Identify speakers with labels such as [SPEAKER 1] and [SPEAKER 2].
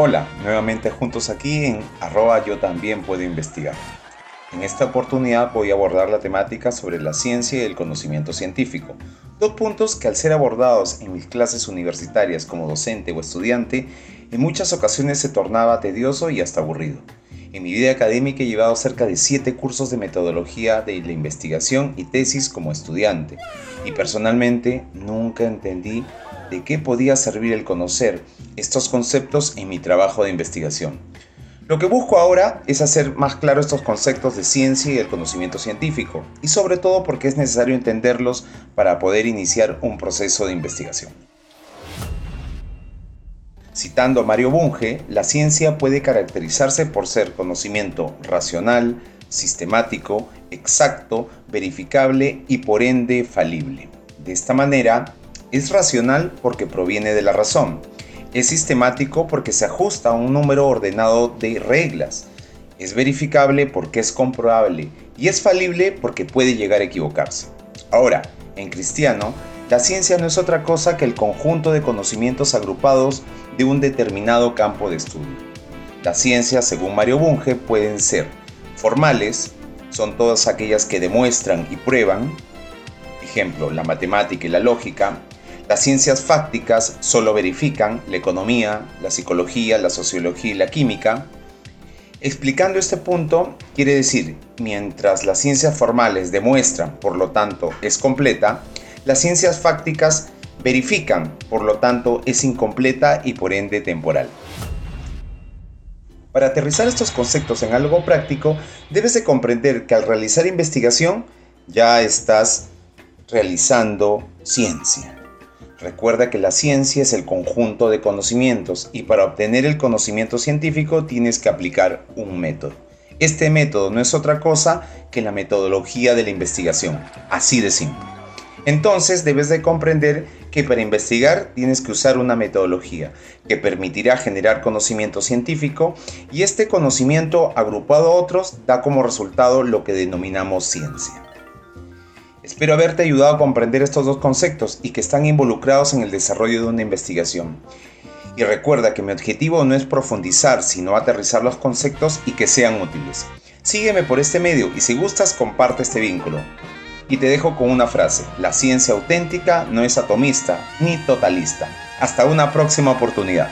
[SPEAKER 1] Hola, nuevamente juntos aquí en arroba yo también puedo investigar. En esta oportunidad voy a abordar la temática sobre la ciencia y el conocimiento científico, dos puntos que al ser abordados en mis clases universitarias como docente o estudiante, en muchas ocasiones se tornaba tedioso y hasta aburrido. En mi vida académica he llevado cerca de 7 cursos de metodología de la investigación y tesis como estudiante, y personalmente nunca entendí de qué podía servir el conocer estos conceptos en mi trabajo de investigación. Lo que busco ahora es hacer más claro estos conceptos de ciencia y el conocimiento científico, y sobre todo porque es necesario entenderlos para poder iniciar un proceso de investigación. Citando a Mario Bunge, la ciencia puede caracterizarse por ser conocimiento racional, sistemático, exacto, verificable y por ende falible. De esta manera, es racional porque proviene de la razón. Es sistemático porque se ajusta a un número ordenado de reglas. Es verificable porque es comprobable. Y es falible porque puede llegar a equivocarse. Ahora, en cristiano, la ciencia no es otra cosa que el conjunto de conocimientos agrupados de un determinado campo de estudio. Las ciencias, según Mario Bunge, pueden ser formales, son todas aquellas que demuestran y prueban, ejemplo, la matemática y la lógica, las ciencias fácticas solo verifican la economía, la psicología, la sociología y la química. Explicando este punto, quiere decir, mientras las ciencias formales demuestran, por lo tanto, es completa, las ciencias fácticas verifican, por lo tanto, es incompleta y por ende temporal. Para aterrizar estos conceptos en algo práctico, debes de comprender que al realizar investigación ya estás realizando ciencia. Recuerda que la ciencia es el conjunto de conocimientos y para obtener el conocimiento científico tienes que aplicar un método. Este método no es otra cosa que la metodología de la investigación, así de simple. Entonces debes de comprender que para investigar tienes que usar una metodología que permitirá generar conocimiento científico y este conocimiento agrupado a otros da como resultado lo que denominamos ciencia. Espero haberte ayudado a comprender estos dos conceptos y que están involucrados en el desarrollo de una investigación. Y recuerda que mi objetivo no es profundizar, sino aterrizar los conceptos y que sean útiles. Sígueme por este medio y si gustas comparte este vínculo. Y te dejo con una frase, la ciencia auténtica no es atomista ni totalista. Hasta una próxima oportunidad.